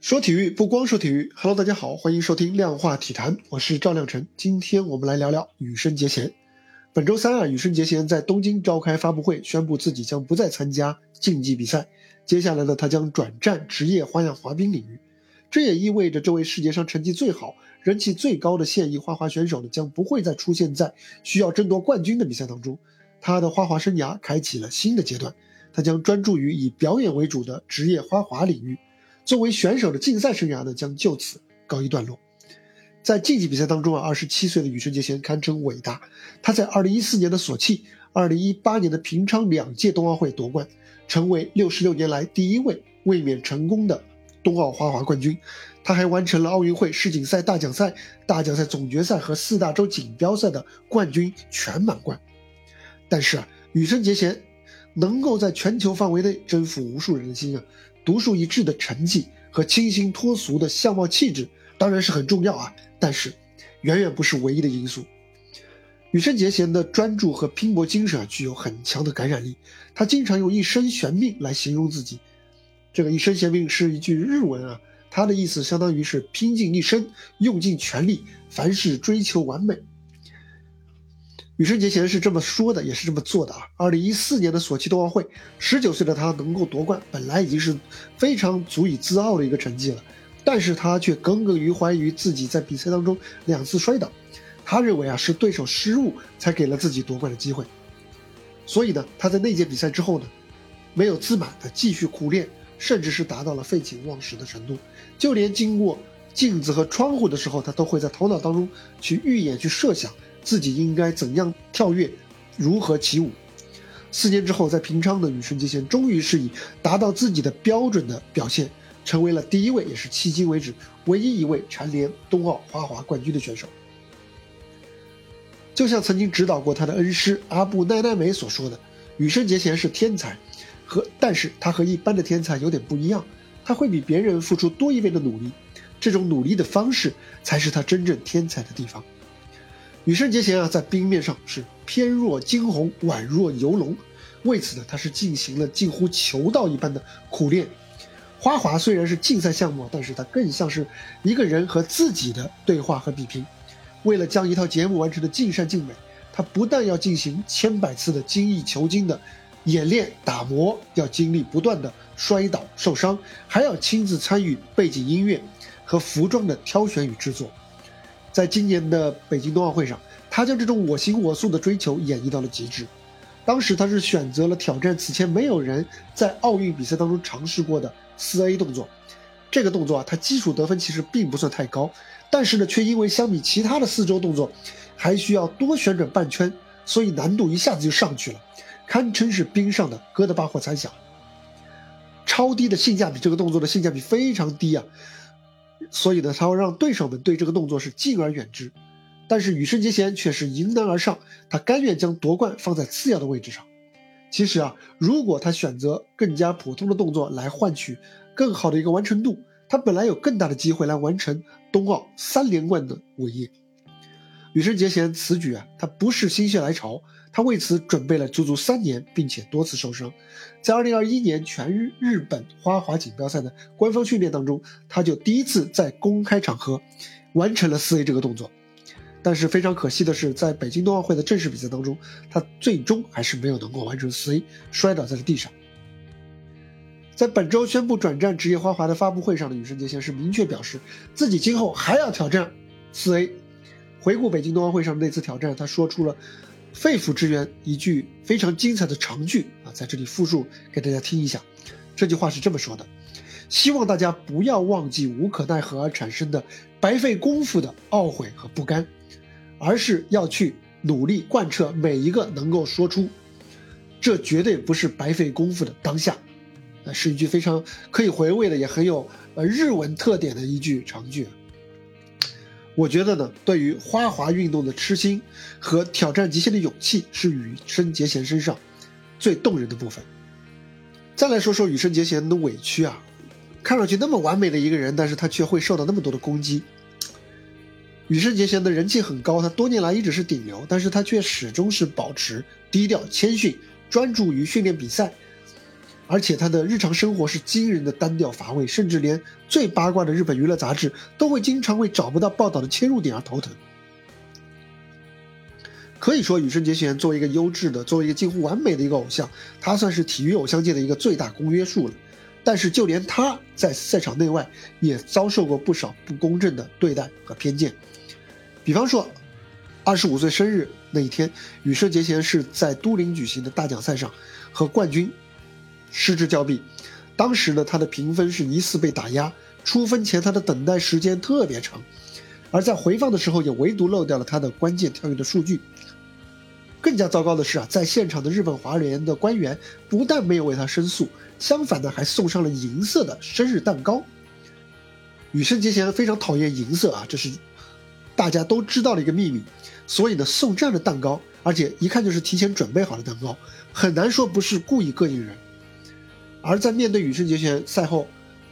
说体育不光说体育，Hello，大家好，欢迎收听量化体坛，我是赵亮晨。今天我们来聊聊羽生结弦。本周三啊，羽生结弦在东京召开发布会，宣布自己将不再参加竞技比赛。接下来呢，他将转战职业花样滑冰领域。这也意味着这位世界上成绩最好、人气最高的现役花滑选手呢，将不会再出现在需要争夺冠军的比赛当中。他的花滑生涯开启了新的阶段，他将专注于以表演为主的职业花滑领域。作为选手的竞赛生涯呢，将就此告一段落。在竞技比赛当中啊，二十七岁的羽生结弦堪称伟大。他在二零一四年的索契、二零一八年的平昌两届冬奥会夺冠，成为六十六年来第一位卫冕成功的冬奥花滑冠军。他还完成了奥运会世锦赛大奖赛、大奖赛总决赛和四大洲锦标赛的冠军全满贯。但是啊，羽生结弦能够在全球范围内征服无数人的心啊。独树一帜的成绩和清新脱俗的相貌气质当然是很重要啊，但是远远不是唯一的因素。羽生结弦的专注和拼搏精神啊具有很强的感染力，他经常用“一生悬命”来形容自己。这个“一生悬命”是一句日文啊，它的意思相当于是拼尽一生，用尽全力，凡事追求完美。羽生结弦是这么说的，也是这么做的啊！二零一四年的索契冬奥会，十九岁的他能够夺冠，本来已经是非常足以自傲的一个成绩了，但是他却耿耿于怀于自己在比赛当中两次摔倒，他认为啊是对手失误才给了自己夺冠的机会，所以呢，他在那届比赛之后呢，没有自满的继续苦练，甚至是达到了废寝忘食的程度，就连经过镜子和窗户的时候，他都会在头脑当中去预演、去设想。自己应该怎样跳跃，如何起舞？四年之后，在平昌的羽生结弦终于是以达到自己的标准的表现，成为了第一位，也是迄今为止唯一一位蝉联冬奥花滑冠军的选手。就像曾经指导过他的恩师阿布奈奈美所说的，羽生结弦是天才，和但是他和一般的天才有点不一样，他会比别人付出多一倍的努力，这种努力的方式才是他真正天才的地方。羽生结弦啊，在冰面上是翩若惊鸿，宛若游龙。为此呢，他是进行了近乎求道一般的苦练。花滑虽然是竞赛项目，但是它更像是一个人和自己的对话和比拼。为了将一套节目完成的尽善尽美，他不但要进行千百次的精益求精的演练打磨，要经历不断的摔倒受伤，还要亲自参与背景音乐和服装的挑选与制作。在今年的北京冬奥会上，他将这种我行我素的追求演绎到了极致。当时他是选择了挑战此前没有人在奥运比赛当中尝试过的四 A 动作。这个动作啊，它基础得分其实并不算太高，但是呢，却因为相比其他的四周动作，还需要多旋转半圈，所以难度一下子就上去了，堪称是冰上的哥德巴赫猜想。超低的性价比，这个动作的性价比非常低啊。所以呢，他会让对手们对这个动作是敬而远之，但是羽生结弦却是迎难而上，他甘愿将夺冠放在次要的位置上。其实啊，如果他选择更加普通的动作来换取更好的一个完成度，他本来有更大的机会来完成冬奥三连冠的伟业。羽生结弦此举啊，他不是心血来潮。他为此准备了足足三年，并且多次受伤。在2021年全日日本花滑锦标赛的官方训练当中，他就第一次在公开场合完成了四 A 这个动作。但是非常可惜的是，在北京冬奥会的正式比赛当中，他最终还是没有能够完成四 A，摔倒在了地上。在本周宣布转战职业花滑的发布会上的羽生结弦是明确表示，自己今后还要挑战四 A。回顾北京冬奥会上那次挑战，他说出了。肺腑之言，一句非常精彩的长句啊，在这里复述给大家听一下。这句话是这么说的：希望大家不要忘记无可奈何而产生的白费功夫的懊悔和不甘，而是要去努力贯彻每一个能够说出这绝对不是白费功夫的当下。呃，是一句非常可以回味的，也很有呃日文特点的一句长句。我觉得呢，对于花滑运动的痴心和挑战极限的勇气，是羽生结弦身上最动人的部分。再来说说羽生结弦的委屈啊，看上去那么完美的一个人，但是他却会受到那么多的攻击。羽生结弦的人气很高，他多年来一直是顶流，但是他却始终是保持低调谦逊，专注于训练比赛。而且他的日常生活是惊人的单调乏味，甚至连最八卦的日本娱乐杂志都会经常为找不到报道的切入点而头疼。可以说，羽生结弦作为一个优质的、作为一个近乎完美的一个偶像，他算是体育偶像界的一个最大公约数了。但是，就连他在赛场内外也遭受过不少不公正的对待和偏见。比方说，二十五岁生日那一天，羽生结弦是在都灵举行的大奖赛上和冠军。失之交臂，当时呢，他的评分是疑似被打压，出分前他的等待时间特别长，而在回放的时候也唯独漏掉了他的关键跳跃的数据。更加糟糕的是啊，在现场的日本华联的官员不但没有为他申诉，相反呢，还送上了银色的生日蛋糕。羽生结弦非常讨厌银色啊，这是大家都知道的一个秘密，所以呢，送这样的蛋糕，而且一看就是提前准备好的蛋糕，很难说不是故意膈应人。而在面对羽生结弦赛后，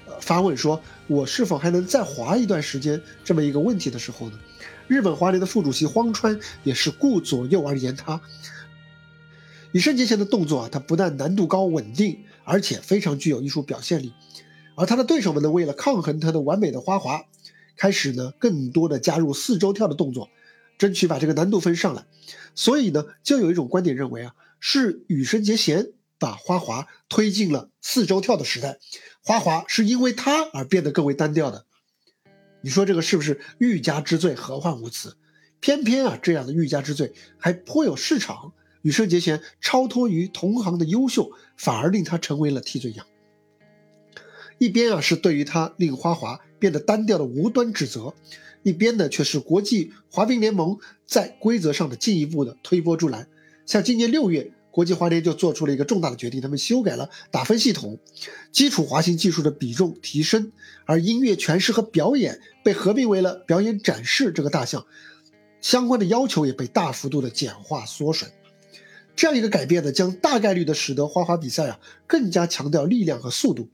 呃发问说“我是否还能再滑一段时间”这么一个问题的时候呢，日本滑联的副主席荒川也是顾左右而言他。羽生结弦的动作啊，他不但难度高、稳定，而且非常具有艺术表现力。而他的对手们呢，为了抗衡他的完美的花滑，开始呢更多的加入四周跳的动作，争取把这个难度分上来。所以呢，就有一种观点认为啊，是羽生结弦。把花滑推进了四周跳的时代，花滑是因为它而变得更为单调的。你说这个是不是欲加之罪，何患无辞？偏偏啊，这样的欲加之罪还颇有市场。羽生结弦超脱于同行的优秀，反而令他成为了替罪羊。一边啊是对于他令花滑变得单调的无端指责，一边呢却是国际滑冰联盟在规则上的进一步的推波助澜。像今年六月。国际滑联就做出了一个重大的决定，他们修改了打分系统，基础滑行技术的比重提升，而音乐诠释和表演被合并为了表演展示这个大项，相关的要求也被大幅度的简化缩水。这样一个改变呢，将大概率的使得花滑比赛啊更加强调力量和速度，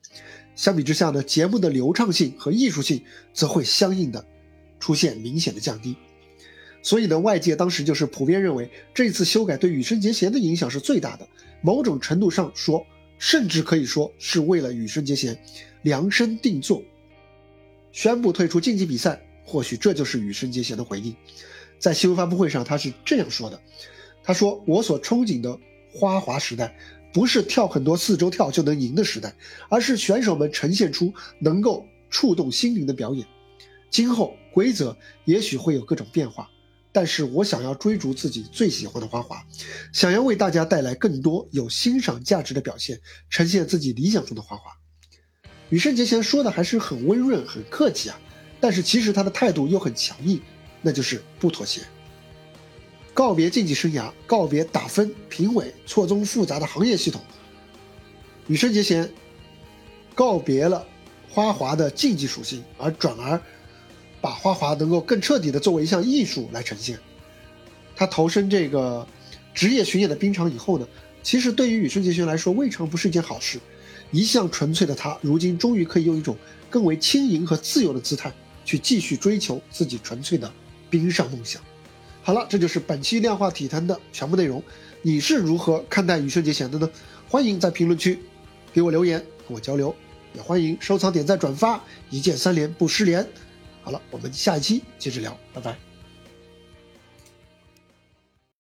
相比之下呢，节目的流畅性和艺术性则会相应的出现明显的降低。所以呢，外界当时就是普遍认为，这次修改对羽生结弦的影响是最大的。某种程度上说，甚至可以说是为了羽生结弦量身定做，宣布退出竞技比赛。或许这就是羽生结弦的回应。在新闻发布会上，他是这样说的：“他说，我所憧憬的花滑时代，不是跳很多四周跳就能赢的时代，而是选手们呈现出能够触动心灵的表演。今后规则也许会有各种变化。”但是我想要追逐自己最喜欢的花滑，想要为大家带来更多有欣赏价值的表现，呈现自己理想中的花滑。羽生结弦说的还是很温润、很客气啊，但是其实他的态度又很强硬，那就是不妥协。告别竞技生涯，告别打分、评委错综复杂的行业系统，羽生结弦告别了花滑的竞技属性，而转而。把花滑能够更彻底的作为一项艺术来呈现。他投身这个职业巡演的冰场以后呢，其实对于羽生结弦来说未尝不是一件好事。一向纯粹的他，如今终于可以用一种更为轻盈和自由的姿态去继续追求自己纯粹的冰上梦想。好了，这就是本期量化体坛的全部内容。你是如何看待羽生结弦的呢？欢迎在评论区给我留言，和我交流。也欢迎收藏、点赞、转发，一键三连不失联。好了，我们下一期接着聊，拜拜。